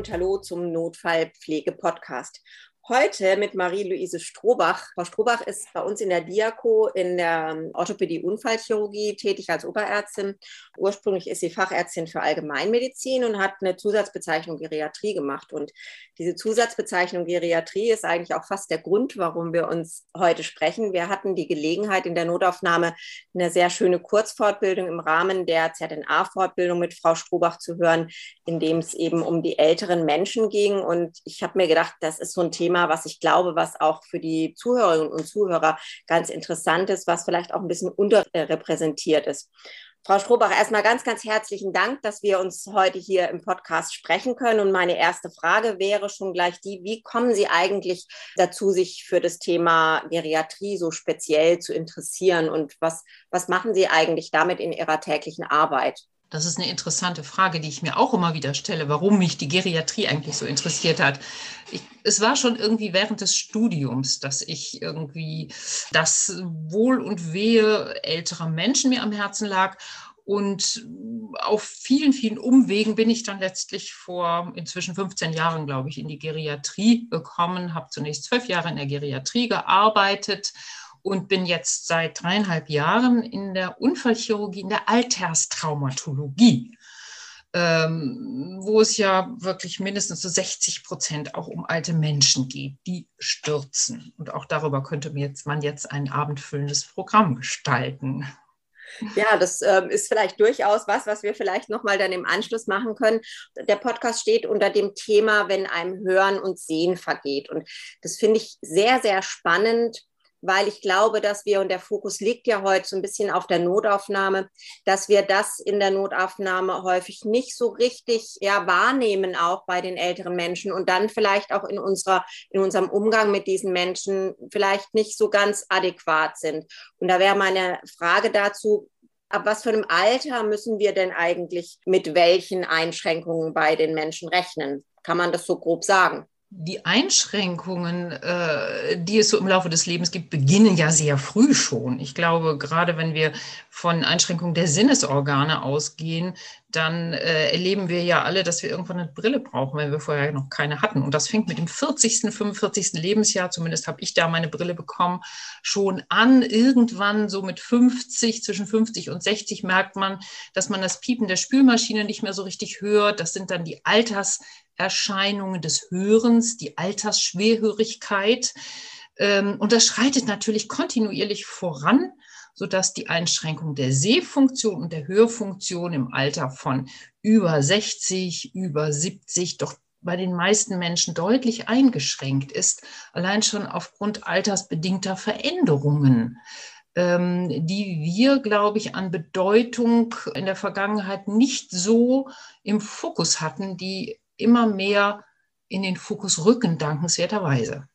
Und Hallo zum Notfallpflege-Podcast. Heute mit Marie-Louise Strohbach. Frau Strohbach ist bei uns in der Diako in der ähm, Orthopädie-Unfallchirurgie tätig als Oberärztin. Ursprünglich ist sie Fachärztin für Allgemeinmedizin und hat eine Zusatzbezeichnung Geriatrie gemacht. Und diese Zusatzbezeichnung Geriatrie ist eigentlich auch fast der Grund, warum wir uns heute sprechen. Wir hatten die Gelegenheit in der Notaufnahme eine sehr schöne Kurzfortbildung im Rahmen der ZNA-Fortbildung mit Frau Strohbach zu hören, in dem es eben um die älteren Menschen ging. Und ich habe mir gedacht, das ist so ein Thema, Was ich glaube, was auch für die Zuhörerinnen und Zuhörer ganz interessant ist, was vielleicht auch ein bisschen unterrepräsentiert ist. Frau Strohbach, erstmal ganz, ganz herzlichen Dank, dass wir uns heute hier im Podcast sprechen können. Und meine erste Frage wäre schon gleich die, wie kommen Sie eigentlich dazu, sich für das Thema Geriatrie so speziell zu interessieren? Und was, was machen Sie eigentlich damit in Ihrer täglichen Arbeit? Das ist eine interessante Frage, die ich mir auch immer wieder stelle, warum mich die Geriatrie eigentlich so interessiert hat. Ich, es war schon irgendwie während des Studiums, dass ich irgendwie das Wohl und Wehe älterer Menschen mir am Herzen lag. Und auf vielen, vielen Umwegen bin ich dann letztlich vor inzwischen 15 Jahren, glaube ich, in die Geriatrie gekommen, habe zunächst zwölf Jahre in der Geriatrie gearbeitet und bin jetzt seit dreieinhalb Jahren in der Unfallchirurgie, in der Alterstraumatologie, ähm, wo es ja wirklich mindestens so 60 Prozent auch um alte Menschen geht, die stürzen. Und auch darüber könnte man jetzt ein abendfüllendes Programm gestalten. Ja, das äh, ist vielleicht durchaus was, was wir vielleicht nochmal dann im Anschluss machen können. Der Podcast steht unter dem Thema, wenn einem Hören und Sehen vergeht. Und das finde ich sehr, sehr spannend, weil ich glaube, dass wir, und der Fokus liegt ja heute so ein bisschen auf der Notaufnahme, dass wir das in der Notaufnahme häufig nicht so richtig ja, wahrnehmen, auch bei den älteren Menschen und dann vielleicht auch in, unserer, in unserem Umgang mit diesen Menschen vielleicht nicht so ganz adäquat sind. Und da wäre meine Frage dazu, ab was für einem Alter müssen wir denn eigentlich mit welchen Einschränkungen bei den Menschen rechnen? Kann man das so grob sagen? Die Einschränkungen, äh, die es so im Laufe des Lebens gibt, beginnen ja sehr früh schon. Ich glaube, gerade wenn wir von Einschränkungen der Sinnesorgane ausgehen, dann äh, erleben wir ja alle, dass wir irgendwann eine Brille brauchen, wenn wir vorher noch keine hatten. Und das fängt mit dem 40., 45. Lebensjahr, zumindest habe ich da meine Brille bekommen, schon an. Irgendwann so mit 50, zwischen 50 und 60 merkt man, dass man das Piepen der Spülmaschine nicht mehr so richtig hört. Das sind dann die Alters Erscheinungen des Hörens, die Altersschwerhörigkeit. Ähm, und das schreitet natürlich kontinuierlich voran, sodass die Einschränkung der Sehfunktion und der Hörfunktion im Alter von über 60, über 70 doch bei den meisten Menschen deutlich eingeschränkt ist, allein schon aufgrund altersbedingter Veränderungen, ähm, die wir, glaube ich, an Bedeutung in der Vergangenheit nicht so im Fokus hatten, die immer mehr in den Fokus rücken, dankenswerterweise.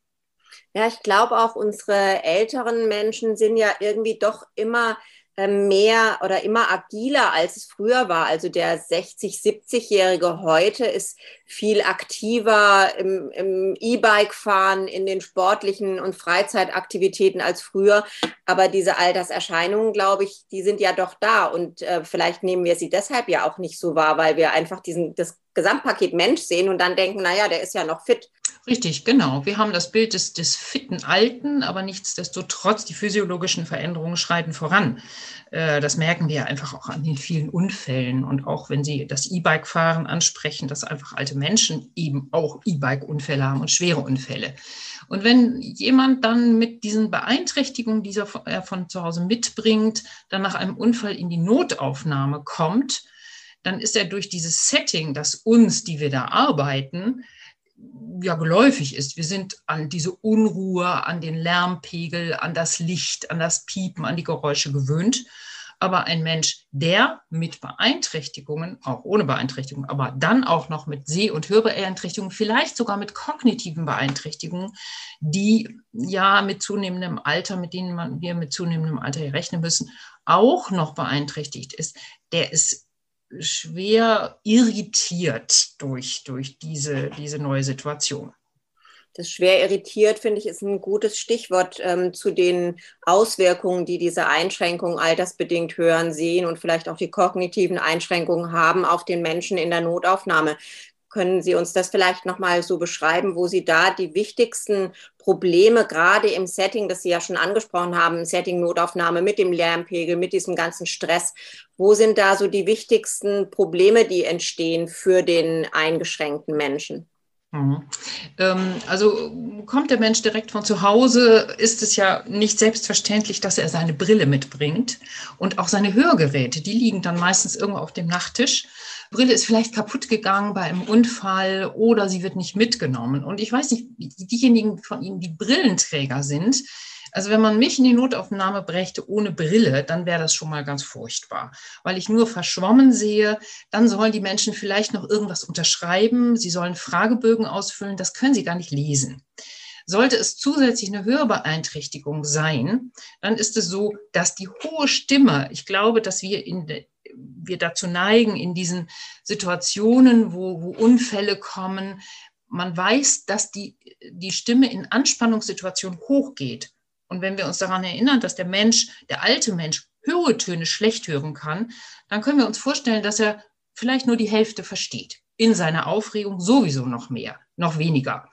Ja, ich glaube auch, unsere älteren Menschen sind ja irgendwie doch immer mehr oder immer agiler, als es früher war. Also der 60-, 70-Jährige heute ist viel aktiver im, im E-Bike-Fahren, in den sportlichen und Freizeitaktivitäten als früher. Aber diese Alterserscheinungen, glaube ich, die sind ja doch da. Und äh, vielleicht nehmen wir sie deshalb ja auch nicht so wahr, weil wir einfach diesen, das Gesamtpaket Mensch sehen und dann denken, naja, der ist ja noch fit. Richtig, genau. Wir haben das Bild des, des fitten Alten, aber nichtsdestotrotz, die physiologischen Veränderungen schreiten voran. Äh, das merken wir einfach auch an den vielen Unfällen. Und auch wenn Sie das E-Bike-Fahren ansprechen, dass einfach alte Menschen eben auch E-Bike-Unfälle haben und schwere Unfälle. Und wenn jemand dann mit diesen Beeinträchtigungen, die er von zu Hause mitbringt, dann nach einem Unfall in die Notaufnahme kommt, dann ist er durch dieses Setting, das uns, die wir da arbeiten, ja geläufig ist. Wir sind an diese Unruhe, an den Lärmpegel, an das Licht, an das Piepen, an die Geräusche gewöhnt. Aber ein Mensch, der mit Beeinträchtigungen, auch ohne Beeinträchtigungen, aber dann auch noch mit Seh- und Hörbeeinträchtigungen, vielleicht sogar mit kognitiven Beeinträchtigungen, die ja mit zunehmendem Alter, mit denen wir mit zunehmendem Alter rechnen müssen, auch noch beeinträchtigt ist, der ist schwer irritiert durch, durch diese, diese neue Situation. Das schwer irritiert, finde ich, ist ein gutes Stichwort ähm, zu den Auswirkungen, die diese Einschränkungen altersbedingt hören, sehen und vielleicht auch die kognitiven Einschränkungen haben auf den Menschen in der Notaufnahme. Können Sie uns das vielleicht nochmal so beschreiben, wo Sie da die wichtigsten Probleme gerade im Setting, das Sie ja schon angesprochen haben, Setting Notaufnahme mit dem Lärmpegel, mit diesem ganzen Stress, wo sind da so die wichtigsten Probleme, die entstehen für den eingeschränkten Menschen? Mhm. Ähm, also kommt der Mensch direkt von zu Hause, ist es ja nicht selbstverständlich, dass er seine Brille mitbringt und auch seine Hörgeräte, die liegen dann meistens irgendwo auf dem Nachttisch. Brille ist vielleicht kaputt gegangen bei einem Unfall oder sie wird nicht mitgenommen. Und ich weiß nicht, diejenigen von Ihnen, die Brillenträger sind, also wenn man mich in die Notaufnahme brächte ohne Brille, dann wäre das schon mal ganz furchtbar, weil ich nur verschwommen sehe. Dann sollen die Menschen vielleicht noch irgendwas unterschreiben, sie sollen Fragebögen ausfüllen, das können sie gar nicht lesen. Sollte es zusätzlich eine Hörbeeinträchtigung sein, dann ist es so, dass die hohe Stimme, ich glaube, dass wir in wir dazu neigen, in diesen Situationen, wo, wo Unfälle kommen, man weiß, dass die, die Stimme in Anspannungssituationen hochgeht. Und wenn wir uns daran erinnern, dass der Mensch, der alte Mensch, hohe Töne schlecht hören kann, dann können wir uns vorstellen, dass er vielleicht nur die Hälfte versteht. In seiner Aufregung sowieso noch mehr, noch weniger.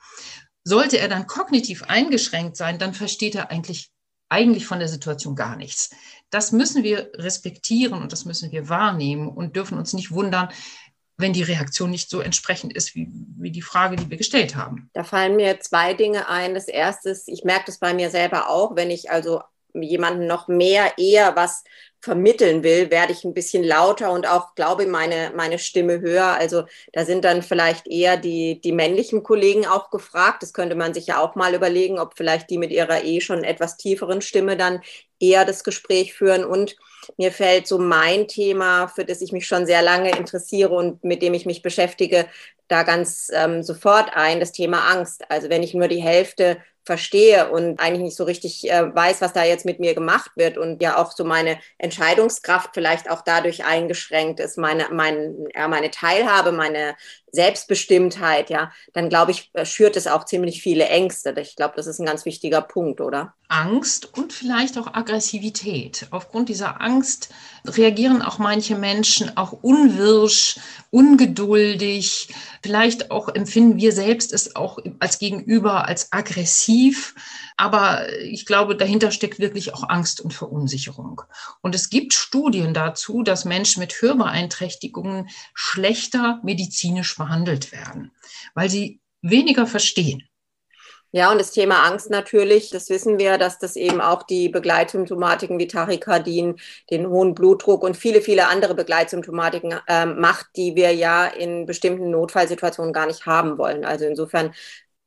Sollte er dann kognitiv eingeschränkt sein, dann versteht er eigentlich, eigentlich von der Situation gar nichts. Das müssen wir respektieren und das müssen wir wahrnehmen und dürfen uns nicht wundern, wenn die Reaktion nicht so entsprechend ist wie, wie die Frage, die wir gestellt haben. Da fallen mir zwei Dinge ein. Das erste ist, ich merke das bei mir selber auch, wenn ich also jemanden noch mehr eher was vermitteln will, werde ich ein bisschen lauter und auch, glaube ich, meine, meine Stimme höher. Also da sind dann vielleicht eher die, die männlichen Kollegen auch gefragt. Das könnte man sich ja auch mal überlegen, ob vielleicht die mit ihrer eh schon etwas tieferen Stimme dann eher das Gespräch führen. Und mir fällt so mein Thema, für das ich mich schon sehr lange interessiere und mit dem ich mich beschäftige, da ganz ähm, sofort ein, das Thema Angst. Also wenn ich nur die Hälfte verstehe und eigentlich nicht so richtig äh, weiß, was da jetzt mit mir gemacht wird und ja auch so meine Entscheidungskraft vielleicht auch dadurch eingeschränkt ist, meine, mein, ja, meine Teilhabe, meine Selbstbestimmtheit, ja, dann glaube ich, äh, schürt es auch ziemlich viele Ängste. Ich glaube, das ist ein ganz wichtiger Punkt, oder? Angst und vielleicht auch Aggressivität. Aufgrund dieser Angst reagieren auch manche Menschen auch unwirsch, ungeduldig. Vielleicht auch empfinden wir selbst es auch als Gegenüber als aggressiv. Aber ich glaube, dahinter steckt wirklich auch Angst und Verunsicherung. Und es gibt Studien dazu, dass Menschen mit Hörbeeinträchtigungen schlechter medizinisch behandelt werden, weil sie weniger verstehen. Ja, und das Thema Angst natürlich, das wissen wir, dass das eben auch die Begleitsymptomatiken wie Tachykardien, den hohen Blutdruck und viele, viele andere Begleitsymptomatiken äh, macht, die wir ja in bestimmten Notfallsituationen gar nicht haben wollen. Also insofern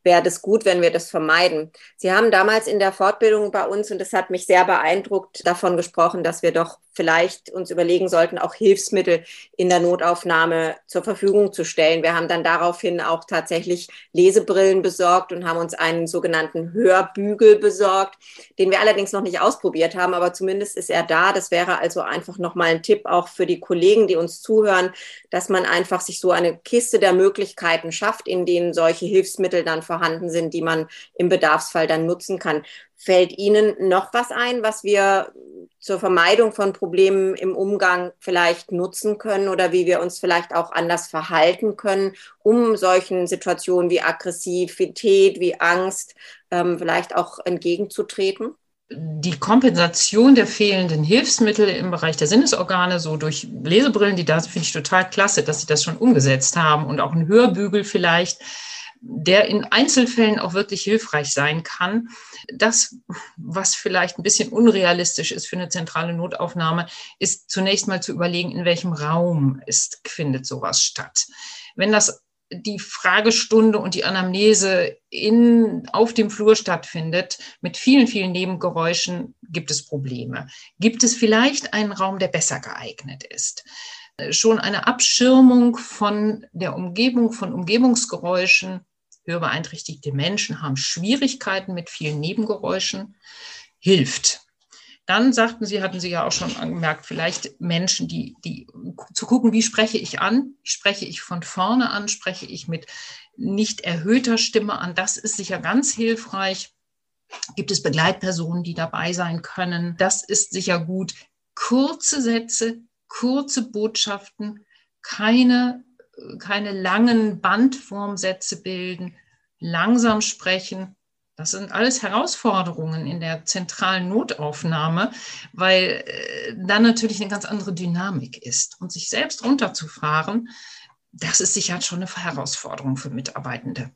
wäre das gut, wenn wir das vermeiden. Sie haben damals in der Fortbildung bei uns, und das hat mich sehr beeindruckt, davon gesprochen, dass wir doch vielleicht uns überlegen sollten, auch Hilfsmittel in der Notaufnahme zur Verfügung zu stellen. Wir haben dann daraufhin auch tatsächlich Lesebrillen besorgt und haben uns einen sogenannten Hörbügel besorgt, den wir allerdings noch nicht ausprobiert haben, aber zumindest ist er da. Das wäre also einfach nochmal ein Tipp auch für die Kollegen, die uns zuhören, dass man einfach sich so eine Kiste der Möglichkeiten schafft, in denen solche Hilfsmittel dann vorhanden sind, die man im Bedarfsfall dann nutzen kann. Fällt Ihnen noch was ein, was wir zur Vermeidung von Problemen im Umgang vielleicht nutzen können oder wie wir uns vielleicht auch anders verhalten können, um solchen Situationen wie Aggressivität, wie Angst ähm, vielleicht auch entgegenzutreten? die Kompensation der fehlenden Hilfsmittel im Bereich der Sinnesorgane, so durch Lesebrillen, die da finde ich total klasse, dass sie das schon umgesetzt haben und auch ein Hörbügel vielleicht, der in Einzelfällen auch wirklich hilfreich sein kann. Das, was vielleicht ein bisschen unrealistisch ist für eine zentrale Notaufnahme, ist zunächst mal zu überlegen, in welchem Raum ist, findet sowas statt. Wenn das die Fragestunde und die Anamnese in, auf dem Flur stattfindet, mit vielen, vielen Nebengeräuschen, gibt es Probleme. Gibt es vielleicht einen Raum, der besser geeignet ist? Schon eine Abschirmung von der Umgebung, von Umgebungsgeräuschen hörbeeinträchtigte Menschen haben Schwierigkeiten mit vielen Nebengeräuschen, hilft. Dann sagten Sie, hatten Sie ja auch schon angemerkt, vielleicht Menschen, die, die zu gucken, wie spreche ich an? Spreche ich von vorne an? Spreche ich mit nicht erhöhter Stimme an? Das ist sicher ganz hilfreich. Gibt es Begleitpersonen, die dabei sein können? Das ist sicher gut. Kurze Sätze, kurze Botschaften, keine keine langen Bandformsätze bilden, langsam sprechen. Das sind alles Herausforderungen in der zentralen Notaufnahme, weil äh, dann natürlich eine ganz andere Dynamik ist. Und sich selbst runterzufahren, das ist sicher schon eine Herausforderung für Mitarbeitende.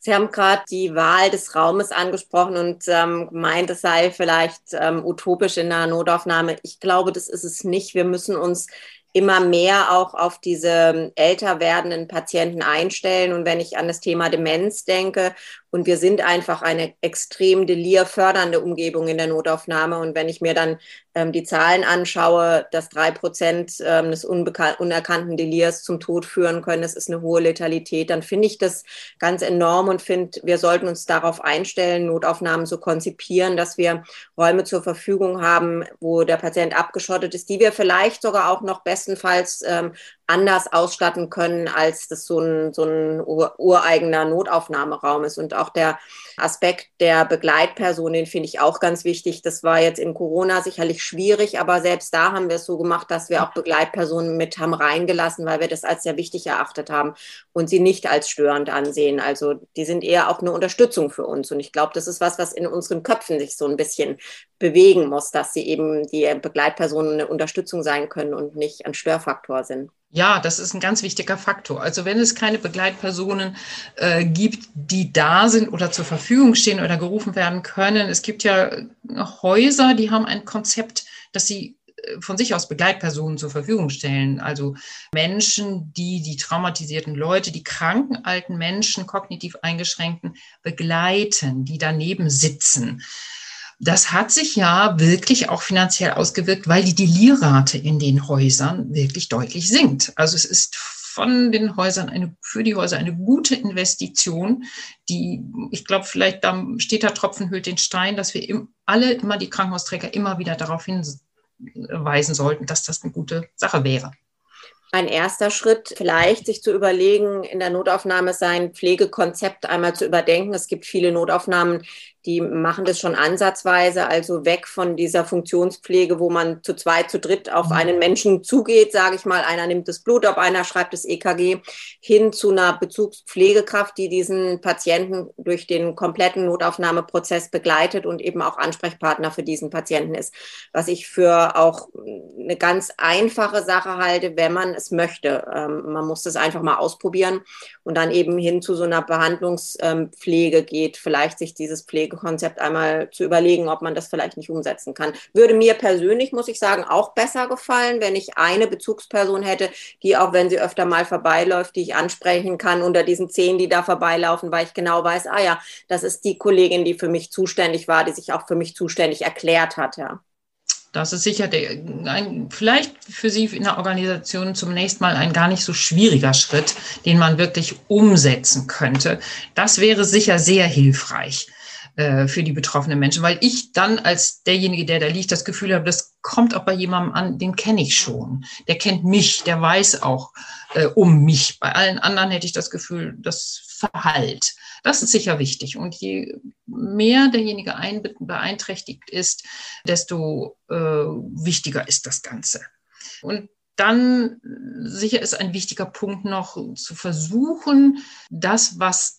Sie haben gerade die Wahl des Raumes angesprochen und ähm, gemeint, es sei vielleicht ähm, utopisch in der Notaufnahme. Ich glaube, das ist es nicht. Wir müssen uns immer mehr auch auf diese ähm, älter werdenden Patienten einstellen. Und wenn ich an das Thema Demenz denke und wir sind einfach eine extrem delirfördernde Umgebung in der Notaufnahme. Und wenn ich mir dann ähm, die Zahlen anschaue, dass drei Prozent ähm, des unerkannten Delirs zum Tod führen können, das ist eine hohe Letalität, dann finde ich das ganz enorm und finde, wir sollten uns darauf einstellen, Notaufnahmen so konzipieren, dass wir Räume zur Verfügung haben, wo der Patient abgeschottet ist, die wir vielleicht sogar auch noch bestenfalls ähm, anders ausstatten können, als das so ein, so ein ureigener Notaufnahmeraum ist. Und auch der Aspekt der Begleitperson, den finde ich auch ganz wichtig. Das war jetzt in Corona sicherlich schwierig, aber selbst da haben wir es so gemacht, dass wir auch Begleitpersonen mit haben reingelassen, weil wir das als sehr wichtig erachtet haben und sie nicht als störend ansehen. Also die sind eher auch eine Unterstützung für uns. Und ich glaube, das ist was, was in unseren Köpfen sich so ein bisschen bewegen muss, dass sie eben die Begleitpersonen eine Unterstützung sein können und nicht ein Störfaktor sind. Ja, das ist ein ganz wichtiger Faktor. Also wenn es keine Begleitpersonen äh, gibt, die da sind oder zur Verfügung stehen oder gerufen werden können, es gibt ja Häuser, die haben ein Konzept, dass sie äh, von sich aus Begleitpersonen zur Verfügung stellen. Also Menschen, die die traumatisierten Leute, die kranken alten Menschen, kognitiv eingeschränkten begleiten, die daneben sitzen das hat sich ja wirklich auch finanziell ausgewirkt, weil die Delirrate in den Häusern wirklich deutlich sinkt. Also es ist von den Häusern eine, für die Häuser eine gute Investition, die, ich glaube, vielleicht da steht der Tropfen hüllt den Stein, dass wir im, alle immer die Krankenhausträger immer wieder darauf hinweisen sollten, dass das eine gute Sache wäre ein erster Schritt, vielleicht sich zu überlegen, in der Notaufnahme sein Pflegekonzept einmal zu überdenken. Es gibt viele Notaufnahmen, die machen das schon ansatzweise, also weg von dieser Funktionspflege, wo man zu zweit, zu dritt auf mhm. einen Menschen zugeht, sage ich mal, einer nimmt das Blut ab, einer schreibt das EKG, hin zu einer Bezugspflegekraft, die diesen Patienten durch den kompletten Notaufnahmeprozess begleitet und eben auch Ansprechpartner für diesen Patienten ist. Was ich für auch eine ganz einfache Sache halte, wenn man es möchte. Ähm, man muss das einfach mal ausprobieren und dann eben hin zu so einer Behandlungspflege geht, vielleicht sich dieses Pflegekonzept einmal zu überlegen, ob man das vielleicht nicht umsetzen kann. Würde mir persönlich, muss ich sagen, auch besser gefallen, wenn ich eine Bezugsperson hätte, die auch wenn sie öfter mal vorbeiläuft, die ich ansprechen kann unter diesen zehn, die da vorbeilaufen, weil ich genau weiß, ah ja, das ist die Kollegin, die für mich zuständig war, die sich auch für mich zuständig erklärt hat, ja. Das ist sicher der, ein, vielleicht für Sie in der Organisation zunächst mal ein gar nicht so schwieriger Schritt, den man wirklich umsetzen könnte. Das wäre sicher sehr hilfreich äh, für die betroffenen Menschen, weil ich dann als derjenige, der da liegt, das Gefühl habe, das kommt auch bei jemandem an, den kenne ich schon. Der kennt mich, der weiß auch äh, um mich. Bei allen anderen hätte ich das Gefühl, das verhallt. Das ist sicher wichtig. Und je mehr derjenige ein, beeinträchtigt ist, desto äh, wichtiger ist das Ganze. Und dann sicher ist ein wichtiger Punkt noch zu versuchen, das, was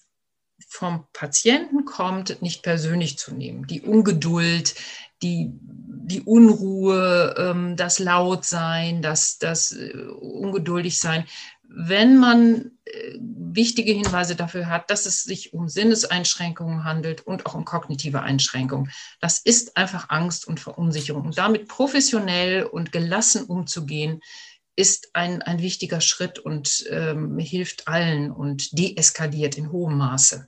vom Patienten kommt, nicht persönlich zu nehmen. Die Ungeduld, die, die Unruhe, ähm, das Lautsein, das, das äh, Ungeduldigsein wenn man äh, wichtige Hinweise dafür hat, dass es sich um Sinneseinschränkungen handelt und auch um kognitive Einschränkungen. Das ist einfach Angst und Verunsicherung. Und damit professionell und gelassen umzugehen, ist ein, ein wichtiger Schritt und ähm, hilft allen und deeskaliert in hohem Maße.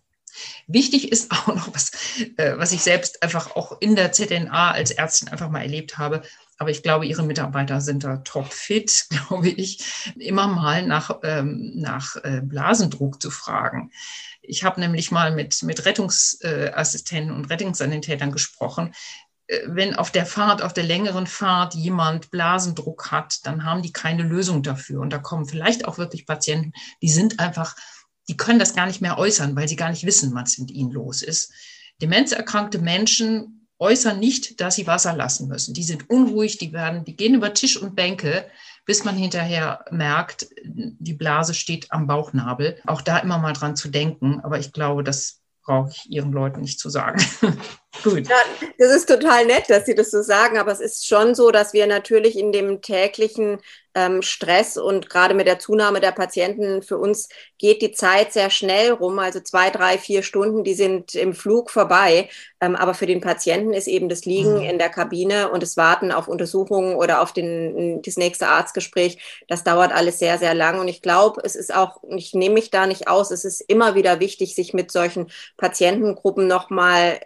Wichtig ist auch noch was, äh, was ich selbst einfach auch in der ZNA als Ärztin einfach mal erlebt habe. Aber ich glaube, Ihre Mitarbeiter sind da topfit, glaube ich, immer mal nach, ähm, nach äh, Blasendruck zu fragen. Ich habe nämlich mal mit, mit Rettungsassistenten und Rettungssanitätern gesprochen. Äh, wenn auf der Fahrt, auf der längeren Fahrt jemand Blasendruck hat, dann haben die keine Lösung dafür. Und da kommen vielleicht auch wirklich Patienten, die sind einfach, die können das gar nicht mehr äußern, weil sie gar nicht wissen, was mit ihnen los ist. Demenzerkrankte Menschen äußern nicht, dass sie Wasser lassen müssen. Die sind unruhig, die werden, die gehen über Tisch und Bänke, bis man hinterher merkt, die Blase steht am Bauchnabel. Auch da immer mal dran zu denken. Aber ich glaube, das brauche ich Ihren Leuten nicht zu sagen. Gut. Ja, das ist total nett, dass Sie das so sagen, aber es ist schon so, dass wir natürlich in dem täglichen ähm, Stress und gerade mit der Zunahme der Patienten für uns geht die Zeit sehr schnell rum. Also zwei, drei, vier Stunden, die sind im Flug vorbei. Ähm, aber für den Patienten ist eben das Liegen mhm. in der Kabine und das Warten auf Untersuchungen oder auf den, das nächste Arztgespräch, das dauert alles sehr, sehr lang. Und ich glaube, es ist auch, ich nehme mich da nicht aus, es ist immer wieder wichtig, sich mit solchen Patientengruppen nochmal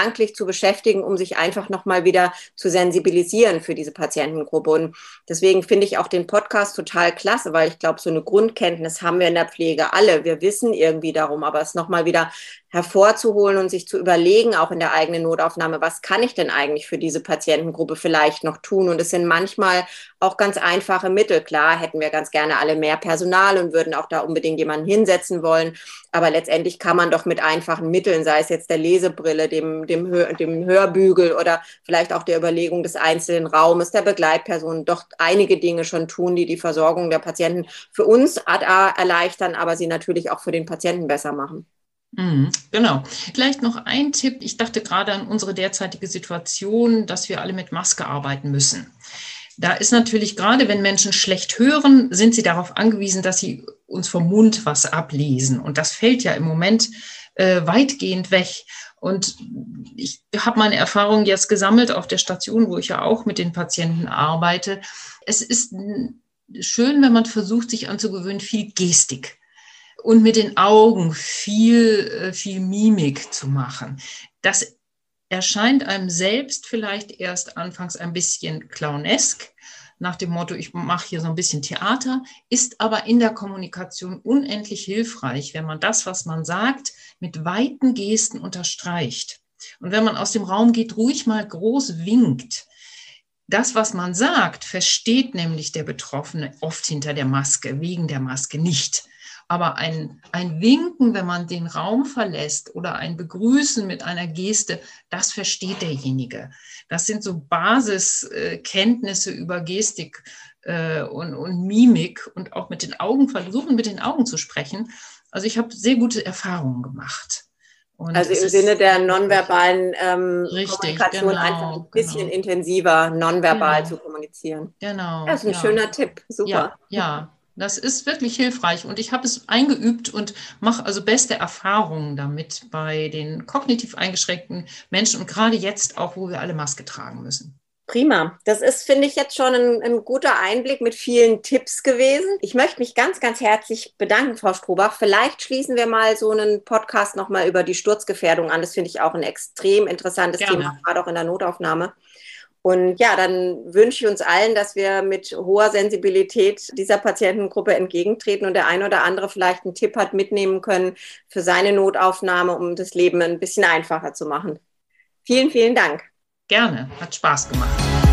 gedanklich zu beschäftigen, um sich einfach nochmal wieder zu sensibilisieren für diese Patientengruppe. Und deswegen finde ich auch den Podcast total klasse, weil ich glaube, so eine Grundkenntnis haben wir in der Pflege alle. Wir wissen irgendwie darum, aber es nochmal wieder hervorzuholen und sich zu überlegen, auch in der eigenen Notaufnahme, was kann ich denn eigentlich für diese Patientengruppe vielleicht noch tun? Und es sind manchmal auch ganz einfache Mittel. Klar, hätten wir ganz gerne alle mehr Personal und würden auch da unbedingt jemanden hinsetzen wollen. Aber letztendlich kann man doch mit einfachen Mitteln, sei es jetzt der Lesebrille, dem, dem, Hör, dem Hörbügel oder vielleicht auch der Überlegung des einzelnen Raumes, der Begleitperson, doch einige Dinge schon tun, die die Versorgung der Patienten für uns erleichtern, aber sie natürlich auch für den Patienten besser machen. Mhm, genau. Vielleicht noch ein Tipp. Ich dachte gerade an unsere derzeitige Situation, dass wir alle mit Maske arbeiten müssen. Da ist natürlich gerade, wenn Menschen schlecht hören, sind sie darauf angewiesen, dass sie uns vom Mund was ablesen. Und das fällt ja im Moment äh, weitgehend weg. Und ich habe meine Erfahrungen jetzt gesammelt auf der Station, wo ich ja auch mit den Patienten arbeite. Es ist schön, wenn man versucht, sich anzugewöhnen, viel Gestik und mit den Augen viel, äh, viel Mimik zu machen. Das erscheint einem selbst vielleicht erst anfangs ein bisschen clownesk, nach dem Motto, ich mache hier so ein bisschen Theater, ist aber in der Kommunikation unendlich hilfreich, wenn man das, was man sagt, mit weiten Gesten unterstreicht. Und wenn man aus dem Raum geht, ruhig mal groß winkt. Das, was man sagt, versteht nämlich der Betroffene oft hinter der Maske, wegen der Maske nicht. Aber ein, ein Winken, wenn man den Raum verlässt oder ein Begrüßen mit einer Geste, das versteht derjenige. Das sind so Basiskenntnisse über Gestik äh, und, und Mimik und auch mit den Augen versuchen, mit den Augen zu sprechen. Also ich habe sehr gute Erfahrungen gemacht. Und also im Sinne der nonverbalen ähm, richtig, Kommunikation genau, einfach ein bisschen genau. intensiver nonverbal genau. zu kommunizieren. Genau. Das ist ein ja. schöner Tipp. Super. Ja, ja. Das ist wirklich hilfreich und ich habe es eingeübt und mache also beste Erfahrungen damit bei den kognitiv eingeschränkten Menschen und gerade jetzt auch, wo wir alle Maske tragen müssen. Prima. Das ist, finde ich, jetzt schon ein, ein, guter Einblick mit vielen Tipps gewesen. Ich möchte mich ganz, ganz herzlich bedanken, Frau Strobach. Vielleicht schließen wir mal so einen Podcast nochmal über die Sturzgefährdung an. Das finde ich auch ein extrem interessantes Gerne. Thema, gerade auch in der Notaufnahme. Und ja, dann wünsche ich uns allen, dass wir mit hoher Sensibilität dieser Patientengruppe entgegentreten und der eine oder andere vielleicht einen Tipp hat mitnehmen können für seine Notaufnahme, um das Leben ein bisschen einfacher zu machen. Vielen, vielen Dank. Gerne, hat Spaß gemacht.